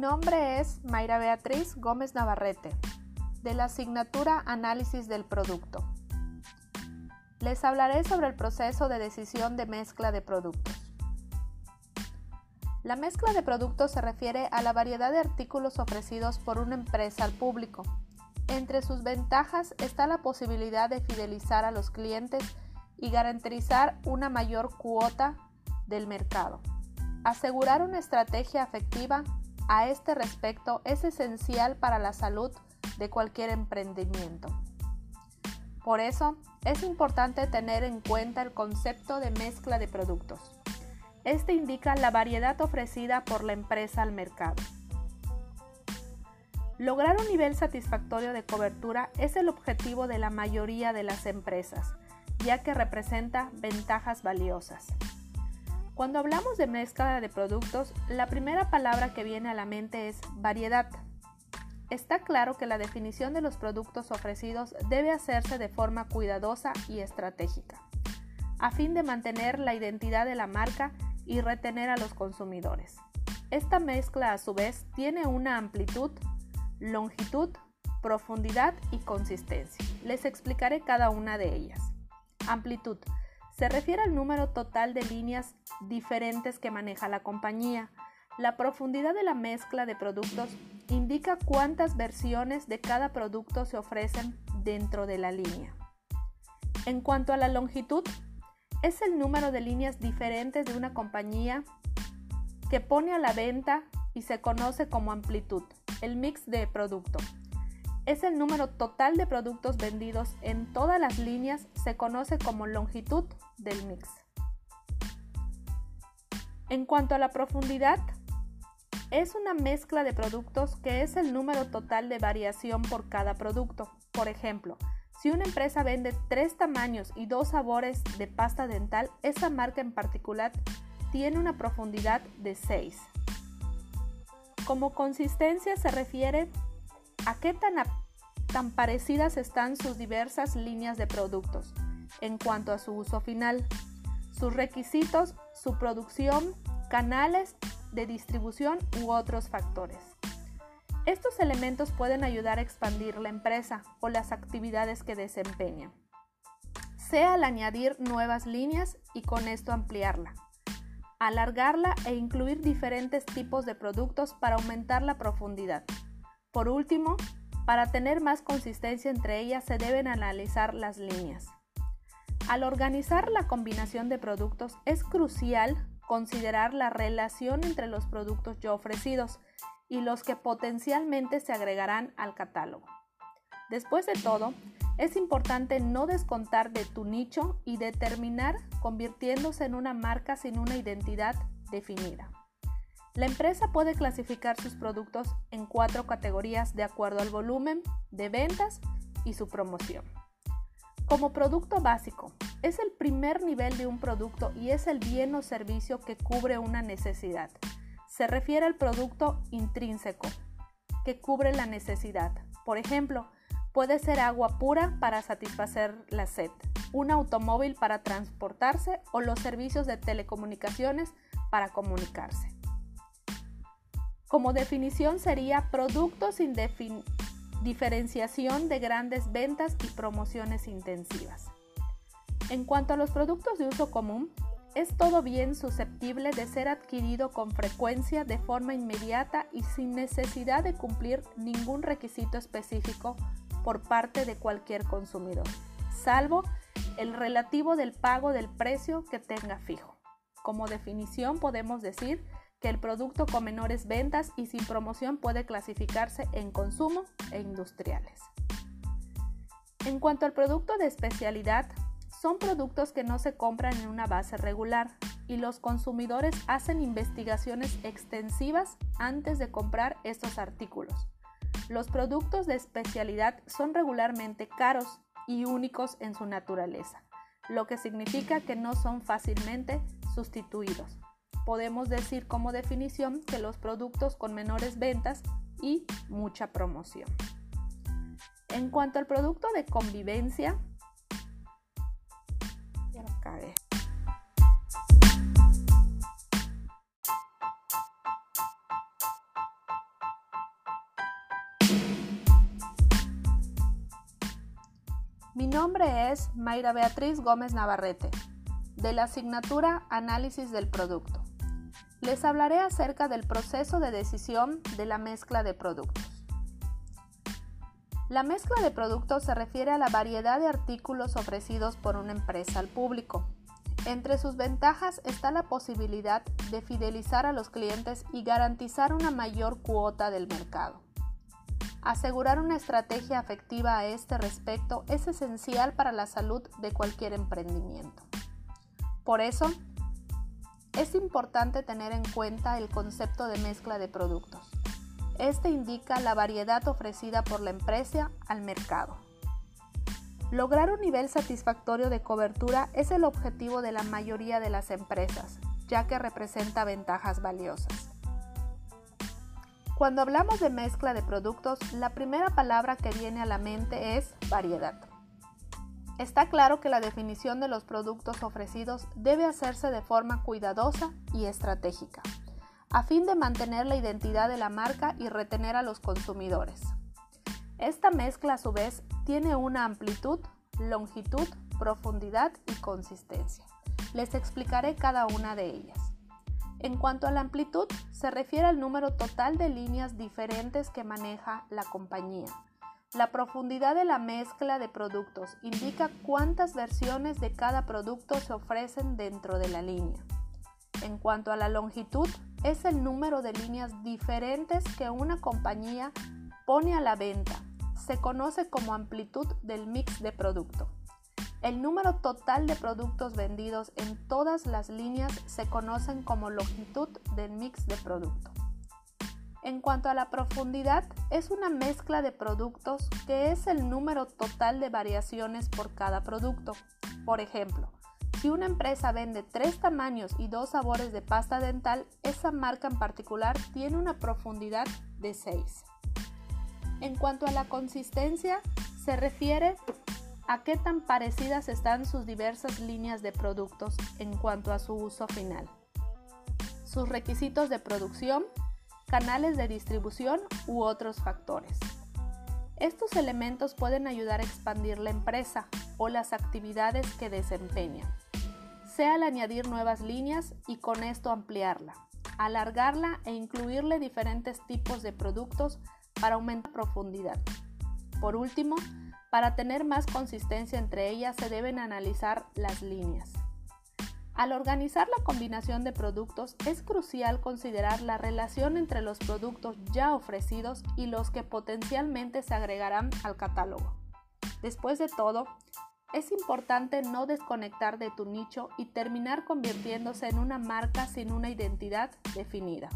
nombre es Mayra Beatriz Gómez Navarrete, de la asignatura Análisis del Producto. Les hablaré sobre el proceso de decisión de mezcla de productos. La mezcla de productos se refiere a la variedad de artículos ofrecidos por una empresa al público. Entre sus ventajas está la posibilidad de fidelizar a los clientes y garantizar una mayor cuota del mercado. Asegurar una estrategia afectiva a este respecto es esencial para la salud de cualquier emprendimiento. Por eso, es importante tener en cuenta el concepto de mezcla de productos. Este indica la variedad ofrecida por la empresa al mercado. Lograr un nivel satisfactorio de cobertura es el objetivo de la mayoría de las empresas, ya que representa ventajas valiosas. Cuando hablamos de mezcla de productos, la primera palabra que viene a la mente es variedad. Está claro que la definición de los productos ofrecidos debe hacerse de forma cuidadosa y estratégica, a fin de mantener la identidad de la marca y retener a los consumidores. Esta mezcla a su vez tiene una amplitud, longitud, profundidad y consistencia. Les explicaré cada una de ellas. Amplitud se refiere al número total de líneas diferentes que maneja la compañía. La profundidad de la mezcla de productos indica cuántas versiones de cada producto se ofrecen dentro de la línea. En cuanto a la longitud, es el número de líneas diferentes de una compañía que pone a la venta y se conoce como amplitud, el mix de producto es el número total de productos vendidos en todas las líneas, se conoce como longitud del mix. En cuanto a la profundidad, es una mezcla de productos que es el número total de variación por cada producto. Por ejemplo, si una empresa vende tres tamaños y dos sabores de pasta dental, esa marca en particular tiene una profundidad de 6. Como consistencia se refiere a qué tan, parecidas están sus diversas líneas de productos en cuanto a su uso final, sus requisitos, su producción, canales de distribución u otros factores. Estos elementos pueden ayudar a expandir la empresa o las actividades que desempeña, sea al añadir nuevas líneas y con esto ampliarla, alargarla e incluir diferentes tipos de productos para aumentar la profundidad. Por último, para tener más consistencia entre ellas se deben analizar las líneas. Al organizar la combinación de productos es crucial considerar la relación entre los productos ya ofrecidos y los que potencialmente se agregarán al catálogo. Después de todo, es importante no descontar de tu nicho y determinar convirtiéndose en una marca sin una identidad definida. La empresa puede clasificar sus productos en cuatro categorías de acuerdo al volumen de ventas y su promoción. Como producto básico, es el primer nivel de un producto y es el bien o servicio que cubre una necesidad. Se refiere al producto intrínseco, que cubre la necesidad. Por ejemplo, puede ser agua pura para satisfacer la sed, un automóvil para transportarse o los servicios de telecomunicaciones para comunicarse. Como definición sería productos sin diferenciación de grandes ventas y promociones intensivas. En cuanto a los productos de uso común, es todo bien susceptible de ser adquirido con frecuencia de forma inmediata y sin necesidad de cumplir ningún requisito específico por parte de cualquier consumidor, salvo el relativo del pago del precio que tenga fijo. Como definición podemos decir que el producto con menores ventas y sin promoción puede clasificarse en consumo e industriales. En cuanto al producto de especialidad, son productos que no se compran en una base regular y los consumidores hacen investigaciones extensivas antes de comprar estos artículos. Los productos de especialidad son regularmente caros y únicos en su naturaleza, lo que significa que no son fácilmente sustituidos podemos decir como definición que los productos con menores ventas y mucha promoción. En cuanto al producto de convivencia. Mi nombre es Mayra Beatriz Gómez Navarrete, de la asignatura Análisis del Producto. Les hablaré acerca del proceso de decisión de la mezcla de productos. La mezcla de productos se refiere a la variedad de artículos ofrecidos por una empresa al público. Entre sus ventajas está la posibilidad de fidelizar a los clientes y garantizar una mayor cuota del mercado. Asegurar una estrategia afectiva a este respecto es esencial para la salud de cualquier emprendimiento. Por eso, es importante tener en cuenta el concepto de mezcla de productos. Este indica la variedad ofrecida por la empresa al mercado. Lograr un nivel satisfactorio de cobertura es el objetivo de la mayoría de las empresas, ya que representa ventajas valiosas. Cuando hablamos de mezcla de productos, la primera palabra que viene a la mente es variedad. Está claro que la definición de los productos ofrecidos debe hacerse de forma cuidadosa y estratégica, a fin de mantener la identidad de la marca y retener a los consumidores. Esta mezcla a su vez tiene una amplitud, longitud, profundidad y consistencia. Les explicaré cada una de ellas. En cuanto a la amplitud, se refiere al número total de líneas diferentes que maneja la compañía. La profundidad de la mezcla de productos indica cuántas versiones de cada producto se ofrecen dentro de la línea. En cuanto a la longitud, es el número de líneas diferentes que una compañía pone a la venta. Se conoce como amplitud del mix de producto. El número total de productos vendidos en todas las líneas se conocen como longitud del mix de producto. En cuanto a la profundidad, es una mezcla de productos que es el número total de variaciones por cada producto. Por ejemplo, si una empresa vende tres tamaños y dos sabores de pasta dental, esa marca en particular tiene una profundidad de 6. En cuanto a la consistencia, se refiere a qué tan parecidas están sus diversas líneas de productos en cuanto a su uso final, sus requisitos de producción, canales de distribución u otros factores. Estos elementos pueden ayudar a expandir la empresa o las actividades que desempeña, sea al añadir nuevas líneas y con esto ampliarla, alargarla e incluirle diferentes tipos de productos para aumentar profundidad. Por último, para tener más consistencia entre ellas se deben analizar las líneas. Al organizar la combinación de productos es crucial considerar la relación entre los productos ya ofrecidos y los que potencialmente se agregarán al catálogo. Después de todo, es importante no desconectar de tu nicho y terminar convirtiéndose en una marca sin una identidad definida.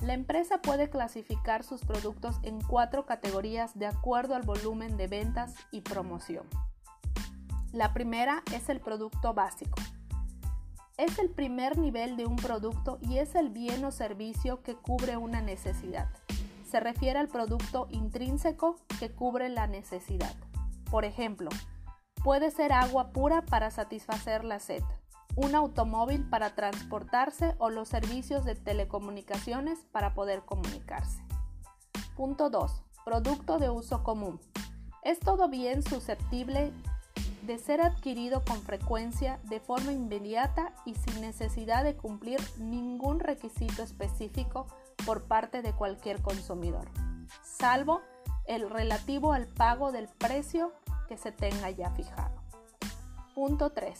La empresa puede clasificar sus productos en cuatro categorías de acuerdo al volumen de ventas y promoción. La primera es el producto básico. Es el primer nivel de un producto y es el bien o servicio que cubre una necesidad. Se refiere al producto intrínseco que cubre la necesidad. Por ejemplo, puede ser agua pura para satisfacer la sed, un automóvil para transportarse o los servicios de telecomunicaciones para poder comunicarse. Punto 2. Producto de uso común. Es todo bien susceptible de ser adquirido con frecuencia de forma inmediata y sin necesidad de cumplir ningún requisito específico por parte de cualquier consumidor, salvo el relativo al pago del precio que se tenga ya fijado. Punto 3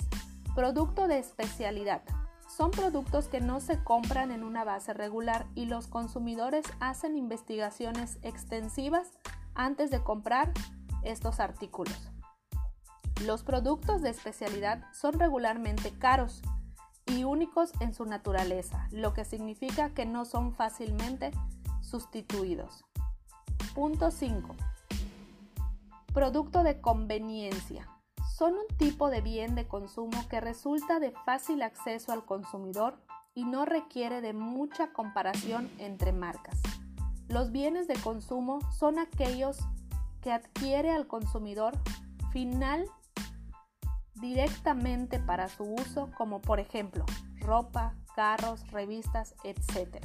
Producto de especialidad. Son productos que no se compran en una base regular y los consumidores hacen investigaciones extensivas antes de comprar estos artículos. Los productos de especialidad son regularmente caros y únicos en su naturaleza, lo que significa que no son fácilmente sustituidos. Punto 5. Producto de conveniencia son un tipo de bien de consumo que resulta de fácil acceso al consumidor y no requiere de mucha comparación entre marcas. Los bienes de consumo son aquellos que adquiere al consumidor final directamente para su uso, como por ejemplo ropa, carros, revistas, etc.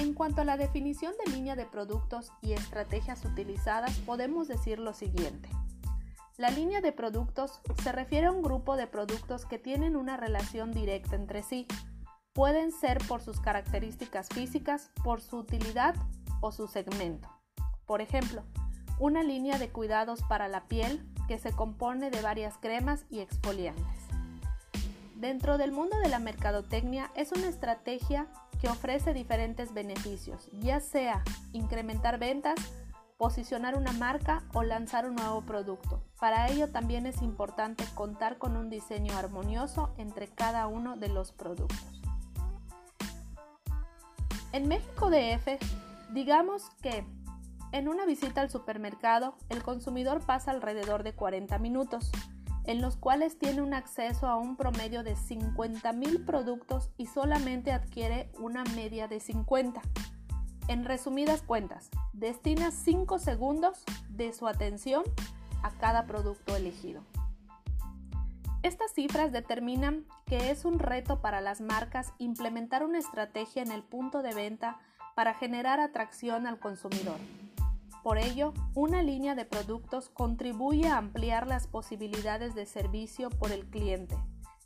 En cuanto a la definición de línea de productos y estrategias utilizadas, podemos decir lo siguiente. La línea de productos se refiere a un grupo de productos que tienen una relación directa entre sí. Pueden ser por sus características físicas, por su utilidad o su segmento. Por ejemplo, una línea de cuidados para la piel que se compone de varias cremas y exfoliantes. Dentro del mundo de la mercadotecnia es una estrategia que ofrece diferentes beneficios, ya sea incrementar ventas, posicionar una marca o lanzar un nuevo producto. Para ello también es importante contar con un diseño armonioso entre cada uno de los productos. En México DF, digamos que en una visita al supermercado, el consumidor pasa alrededor de 40 minutos, en los cuales tiene un acceso a un promedio de 50.000 productos y solamente adquiere una media de 50. En resumidas cuentas, destina 5 segundos de su atención a cada producto elegido. Estas cifras determinan que es un reto para las marcas implementar una estrategia en el punto de venta para generar atracción al consumidor. Por ello, una línea de productos contribuye a ampliar las posibilidades de servicio por el cliente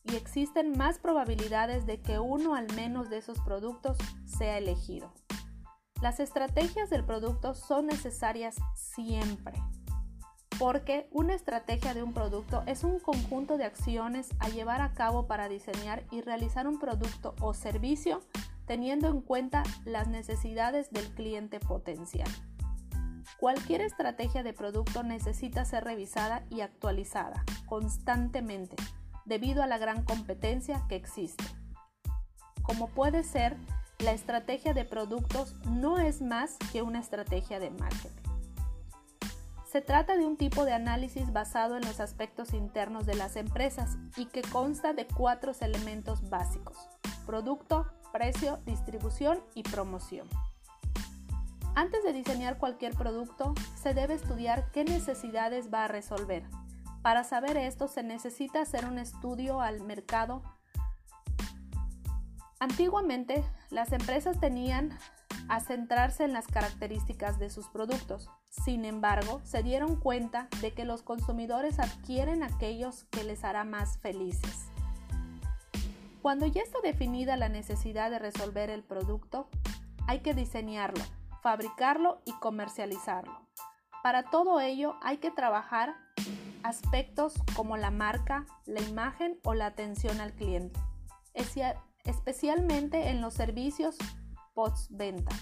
y existen más probabilidades de que uno al menos de esos productos sea elegido. Las estrategias del producto son necesarias siempre, porque una estrategia de un producto es un conjunto de acciones a llevar a cabo para diseñar y realizar un producto o servicio teniendo en cuenta las necesidades del cliente potencial. Cualquier estrategia de producto necesita ser revisada y actualizada constantemente debido a la gran competencia que existe. Como puede ser, la estrategia de productos no es más que una estrategia de marketing. Se trata de un tipo de análisis basado en los aspectos internos de las empresas y que consta de cuatro elementos básicos, producto, precio, distribución y promoción. Antes de diseñar cualquier producto, se debe estudiar qué necesidades va a resolver. Para saber esto se necesita hacer un estudio al mercado. Antiguamente, las empresas tenían a centrarse en las características de sus productos. Sin embargo, se dieron cuenta de que los consumidores adquieren aquellos que les hará más felices. Cuando ya está definida la necesidad de resolver el producto, hay que diseñarlo, fabricarlo y comercializarlo. Para todo ello hay que trabajar aspectos como la marca, la imagen o la atención al cliente, especialmente en los servicios postventa.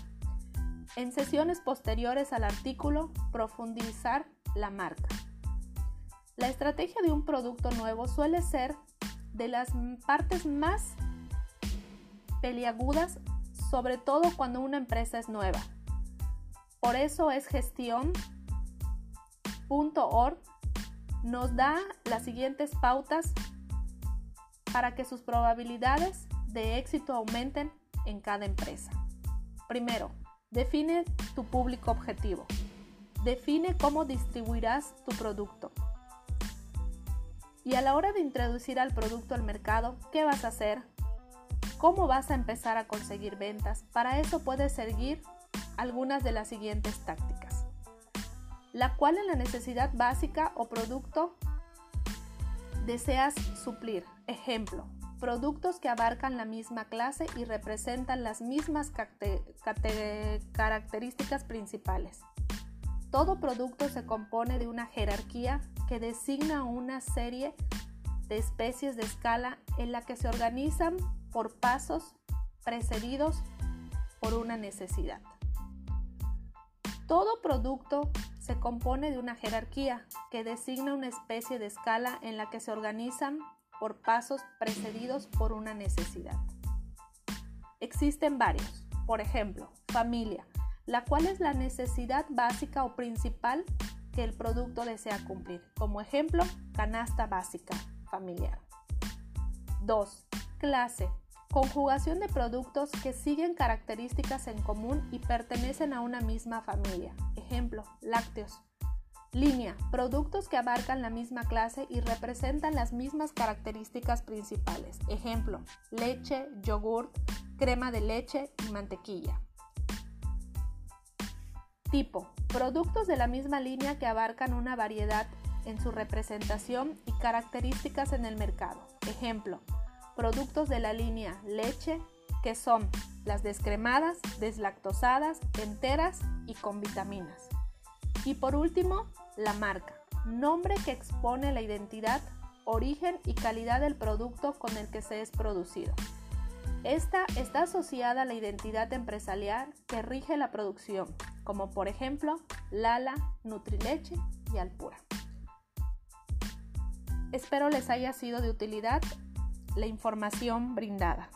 En sesiones posteriores al artículo, profundizar la marca. La estrategia de un producto nuevo suele ser de las partes más peliagudas, sobre todo cuando una empresa es nueva. Por eso es gestión.org nos da las siguientes pautas para que sus probabilidades de éxito aumenten en cada empresa. Primero, define tu público objetivo. Define cómo distribuirás tu producto. Y a la hora de introducir al producto al mercado, ¿qué vas a hacer? ¿Cómo vas a empezar a conseguir ventas? Para eso puedes seguir algunas de las siguientes tácticas, la cual en la necesidad básica o producto deseas suplir. Ejemplo, productos que abarcan la misma clase y representan las mismas características principales. Todo producto se compone de una jerarquía que designa una serie de especies de escala en la que se organizan por pasos precedidos por una necesidad. Todo producto se compone de una jerarquía que designa una especie de escala en la que se organizan por pasos precedidos por una necesidad. Existen varios, por ejemplo, familia, la cual es la necesidad básica o principal que el producto desea cumplir. Como ejemplo, canasta básica familiar. 2. Clase, Conjugación de productos que siguen características en común y pertenecen a una misma familia. Ejemplo, lácteos. Línea, productos que abarcan la misma clase y representan las mismas características principales. Ejemplo, leche, yogurt, crema de leche y mantequilla. Tipo, productos de la misma línea que abarcan una variedad en su representación y características en el mercado. Ejemplo, productos de la línea leche, que son las descremadas, deslactosadas, enteras y con vitaminas. Y por último, la marca, nombre que expone la identidad, origen y calidad del producto con el que se es producido. Esta está asociada a la identidad empresarial que rige la producción, como por ejemplo Lala, Nutrileche y Alpura. Espero les haya sido de utilidad la información brindada.